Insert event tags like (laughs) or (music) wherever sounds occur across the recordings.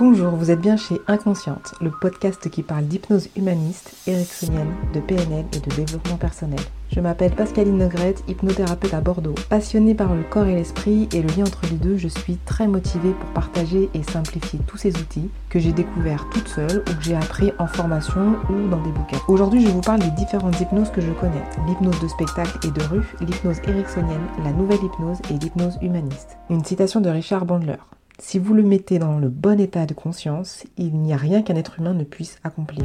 Bonjour, vous êtes bien chez Inconsciente, le podcast qui parle d'hypnose humaniste, ericksonienne, de PNL et de développement personnel. Je m'appelle Pascaline Negrette, hypnothérapeute à Bordeaux. Passionnée par le corps et l'esprit et le lien entre les deux, je suis très motivée pour partager et simplifier tous ces outils que j'ai découverts toute seule ou que j'ai appris en formation ou dans des bouquins. Aujourd'hui, je vous parle des différentes hypnoses que je connais. L'hypnose de spectacle et de rue, l'hypnose ericksonienne, la nouvelle hypnose et l'hypnose humaniste. Une citation de Richard Bandler. Si vous le mettez dans le bon état de conscience, il n'y a rien qu'un être humain ne puisse accomplir.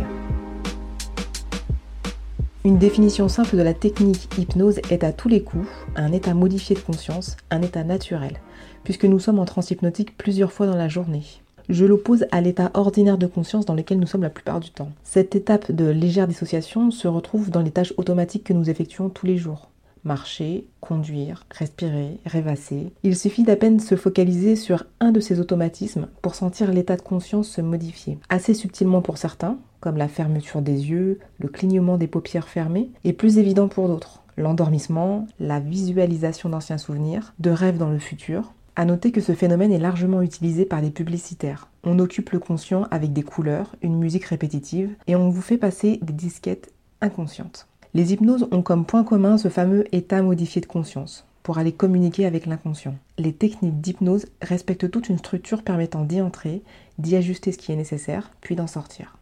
Une définition simple de la technique hypnose est à tous les coups un état modifié de conscience, un état naturel, puisque nous sommes en transe hypnotique plusieurs fois dans la journée. Je l'oppose à l'état ordinaire de conscience dans lequel nous sommes la plupart du temps. Cette étape de légère dissociation se retrouve dans les tâches automatiques que nous effectuons tous les jours marcher, conduire, respirer, rêvasser. Il suffit d'à peine se focaliser sur un de ces automatismes pour sentir l'état de conscience se modifier. Assez subtilement pour certains, comme la fermeture des yeux, le clignement des paupières fermées, et plus évident pour d'autres, l'endormissement, la visualisation d'anciens souvenirs, de rêves dans le futur. À noter que ce phénomène est largement utilisé par les publicitaires. On occupe le conscient avec des couleurs, une musique répétitive, et on vous fait passer des disquettes inconscientes. Les hypnoses ont comme point commun ce fameux état modifié de conscience pour aller communiquer avec l'inconscient. Les techniques d'hypnose respectent toute une structure permettant d'y entrer, d'y ajuster ce qui est nécessaire, puis d'en sortir.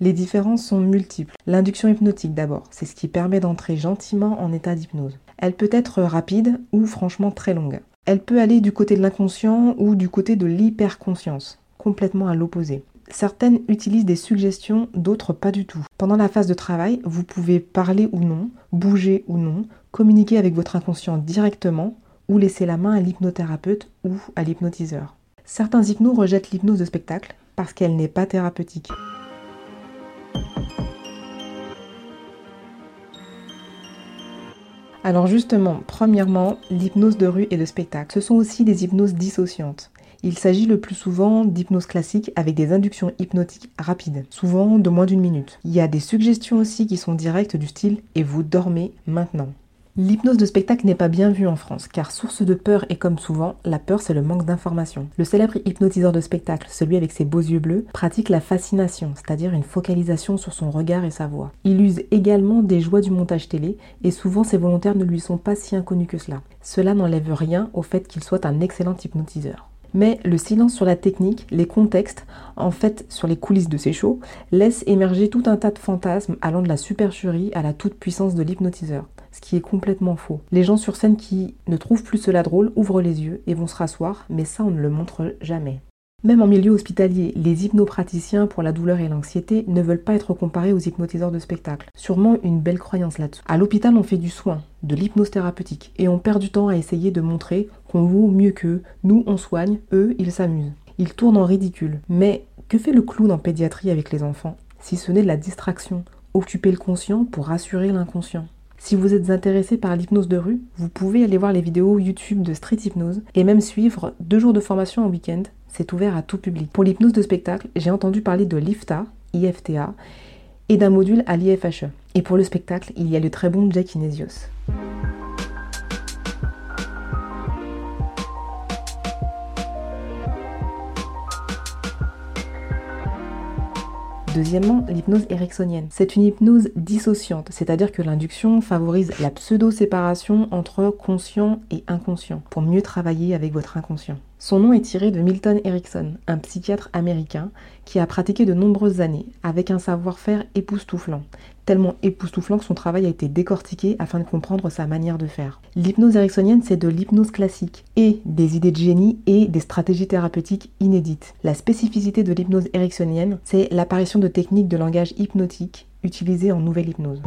Les différences sont multiples. L'induction hypnotique d'abord, c'est ce qui permet d'entrer gentiment en état d'hypnose. Elle peut être rapide ou franchement très longue. Elle peut aller du côté de l'inconscient ou du côté de l'hyperconscience, complètement à l'opposé. Certaines utilisent des suggestions, d'autres pas du tout. Pendant la phase de travail, vous pouvez parler ou non, bouger ou non, communiquer avec votre inconscient directement ou laisser la main à l'hypnothérapeute ou à l'hypnotiseur. Certains hypnos rejettent l'hypnose de spectacle parce qu'elle n'est pas thérapeutique. Alors justement, premièrement, l'hypnose de rue et de spectacle. Ce sont aussi des hypnoses dissociantes. Il s'agit le plus souvent d'hypnose classique avec des inductions hypnotiques rapides, souvent de moins d'une minute. Il y a des suggestions aussi qui sont directes du style et vous dormez maintenant. L'hypnose de spectacle n'est pas bien vue en France, car source de peur et comme souvent, la peur c'est le manque d'information. Le célèbre hypnotiseur de spectacle, celui avec ses beaux yeux bleus, pratique la fascination, c'est-à-dire une focalisation sur son regard et sa voix. Il use également des joies du montage télé, et souvent ses volontaires ne lui sont pas si inconnus que cela. Cela n'enlève rien au fait qu'il soit un excellent hypnotiseur. Mais le silence sur la technique, les contextes, en fait sur les coulisses de ces shows, laisse émerger tout un tas de fantasmes allant de la supercherie à la toute-puissance de l'hypnotiseur, ce qui est complètement faux. Les gens sur scène qui ne trouvent plus cela drôle ouvrent les yeux et vont se rasseoir, mais ça on ne le montre jamais. Même en milieu hospitalier, les hypnopraticiens pour la douleur et l'anxiété ne veulent pas être comparés aux hypnotiseurs de spectacle. Sûrement une belle croyance là-dessus. À l'hôpital, on fait du soin, de l'hypnose thérapeutique, et on perd du temps à essayer de montrer qu'on vaut mieux qu'eux. Nous, on soigne, eux, ils s'amusent. Ils tournent en ridicule. Mais que fait le clown en pédiatrie avec les enfants Si ce n'est de la distraction, occuper le conscient pour rassurer l'inconscient. Si vous êtes intéressé par l'hypnose de rue, vous pouvez aller voir les vidéos YouTube de Street Hypnose et même suivre deux jours de formation en week-end c'est ouvert à tout public. Pour l'hypnose de spectacle, j'ai entendu parler de l'IFTA, IFTA, et d'un module à l'IFHE. Et pour le spectacle, il y a le très bon Jack Inésios. Deuxièmement, l'hypnose ericksonienne. C'est une hypnose dissociante, c'est-à-dire que l'induction favorise la pseudo-séparation entre conscient et inconscient pour mieux travailler avec votre inconscient. Son nom est tiré de Milton Erickson, un psychiatre américain qui a pratiqué de nombreuses années avec un savoir-faire époustouflant, tellement époustouflant que son travail a été décortiqué afin de comprendre sa manière de faire. L'hypnose ericksonienne, c'est de l'hypnose classique et des idées de génie et des stratégies thérapeutiques inédites. La spécificité de l'hypnose ericksonienne, c'est l'apparition de techniques de langage hypnotique utilisées en nouvelle hypnose.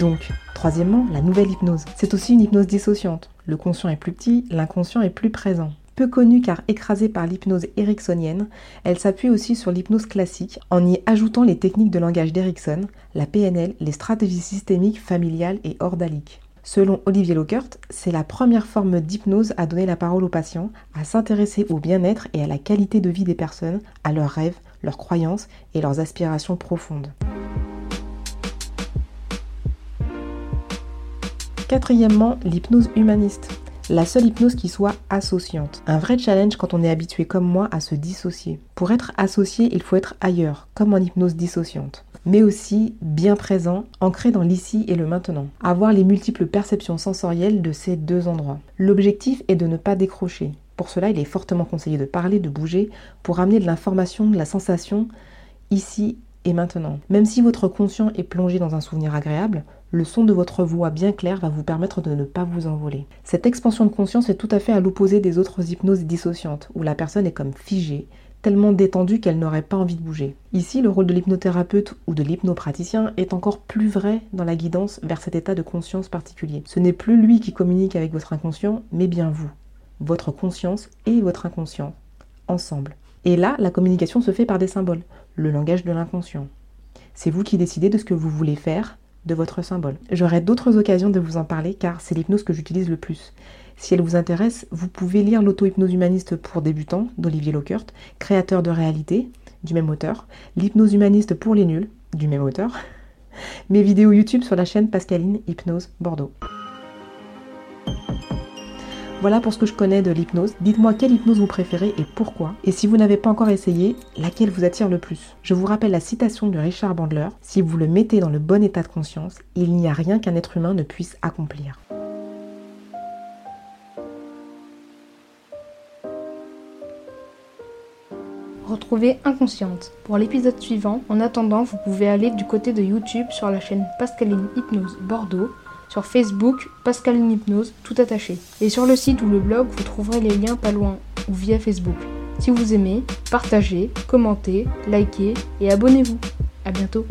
Donc, troisièmement, la nouvelle hypnose. C'est aussi une hypnose dissociante. Le conscient est plus petit, l'inconscient est plus présent. Peu connue car écrasée par l'hypnose ericksonienne, elle s'appuie aussi sur l'hypnose classique en y ajoutant les techniques de langage d'Erickson, la PNL, les stratégies systémiques, familiales et ordaliques. Selon Olivier Lockert, c'est la première forme d'hypnose à donner la parole aux patients, à s'intéresser au bien-être et à la qualité de vie des personnes, à leurs rêves, leurs croyances et leurs aspirations profondes. Quatrièmement, l'hypnose humaniste. La seule hypnose qui soit associante. Un vrai challenge quand on est habitué comme moi à se dissocier. Pour être associé, il faut être ailleurs, comme en hypnose dissociante mais aussi bien présent, ancré dans l'ici et le maintenant. Avoir les multiples perceptions sensorielles de ces deux endroits. L'objectif est de ne pas décrocher. Pour cela, il est fortement conseillé de parler, de bouger, pour amener de l'information, de la sensation ici et maintenant. Même si votre conscient est plongé dans un souvenir agréable, le son de votre voix bien clair va vous permettre de ne pas vous envoler. Cette expansion de conscience est tout à fait à l'opposé des autres hypnoses dissociantes, où la personne est comme figée, tellement détendue qu'elle n'aurait pas envie de bouger. Ici, le rôle de l'hypnothérapeute ou de l'hypnopraticien est encore plus vrai dans la guidance vers cet état de conscience particulier. Ce n'est plus lui qui communique avec votre inconscient, mais bien vous, votre conscience et votre inconscient, ensemble. Et là, la communication se fait par des symboles, le langage de l'inconscient. C'est vous qui décidez de ce que vous voulez faire de votre symbole. J'aurai d'autres occasions de vous en parler car c'est l'hypnose que j'utilise le plus. Si elle vous intéresse, vous pouvez lire l'auto-hypnose humaniste pour débutants d'Olivier Lockert, créateur de réalité, du même auteur, l'hypnose humaniste pour les nuls, du même auteur, (laughs) mes vidéos YouTube sur la chaîne Pascaline Hypnose Bordeaux. Voilà pour ce que je connais de l'hypnose. Dites-moi quelle hypnose vous préférez et pourquoi. Et si vous n'avez pas encore essayé, laquelle vous attire le plus? Je vous rappelle la citation de Richard Bandler. Si vous le mettez dans le bon état de conscience, il n'y a rien qu'un être humain ne puisse accomplir. Retrouvez Inconsciente. Pour l'épisode suivant, en attendant, vous pouvez aller du côté de YouTube sur la chaîne Pascaline Hypnose Bordeaux sur Facebook, Pascal Hypnose, tout attaché. Et sur le site ou le blog, vous trouverez les liens pas loin ou via Facebook. Si vous aimez, partagez, commentez, likez et abonnez-vous. A bientôt